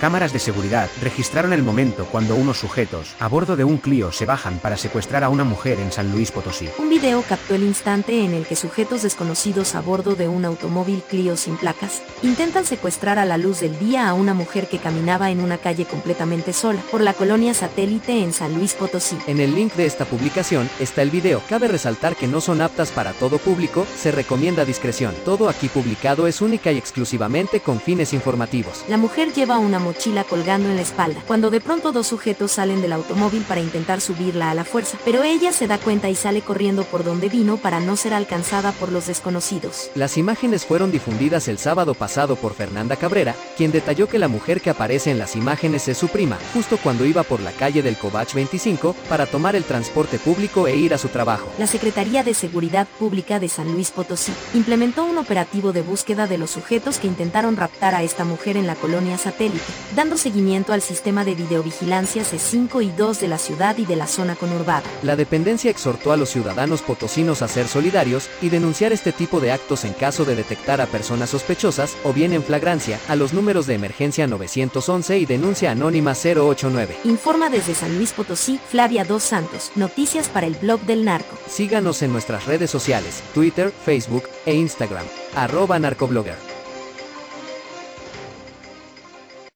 Cámaras de seguridad registraron el momento cuando unos sujetos, a bordo de un Clio, se bajan para secuestrar a una mujer en San Luis Potosí. Un video captó el instante en el que sujetos desconocidos a bordo de un automóvil Clio sin placas intentan secuestrar a la luz del día a una mujer que caminaba en una calle completamente sola por la colonia satélite en San Luis Potosí. En el link de esta publicación está el video. Cabe resaltar que no son aptas para todo público, se recomienda discreción. Todo aquí publicado es única y exclusivamente con fines informativos. La mujer lleva una mochila colgando en la espalda, cuando de pronto dos sujetos salen del automóvil para intentar subirla a la fuerza, pero ella se da cuenta y sale corriendo por donde vino para no ser alcanzada por los desconocidos. Las imágenes fueron difundidas el sábado pasado por Fernanda Cabrera, quien detalló que la mujer que aparece en las imágenes es su prima, justo cuando iba por la calle del Covach 25 para tomar el transporte público e ir a su trabajo. La Secretaría de Seguridad Pública de San Luis Potosí implementó un operativo de búsqueda de los sujetos que intentaron raptar a esta mujer en la colonia satélite, dando seguimiento al sistema de videovigilancia C5 y 2 de la ciudad y de la zona conurbada. La dependencia exhortó a los ciudadanos potosinos a ser solidarios y denunciar este tipo de actos en caso de detectar a personas sospechosas o bien en flagrancia a los números de emergencia 911 y denuncia anónima 089. Informa desde San Luis Potosí, Flavia Dos Santos, noticias para el blog del narco. Síganos en nuestras redes sociales, Twitter, Facebook e Instagram, arroba narcoblogger.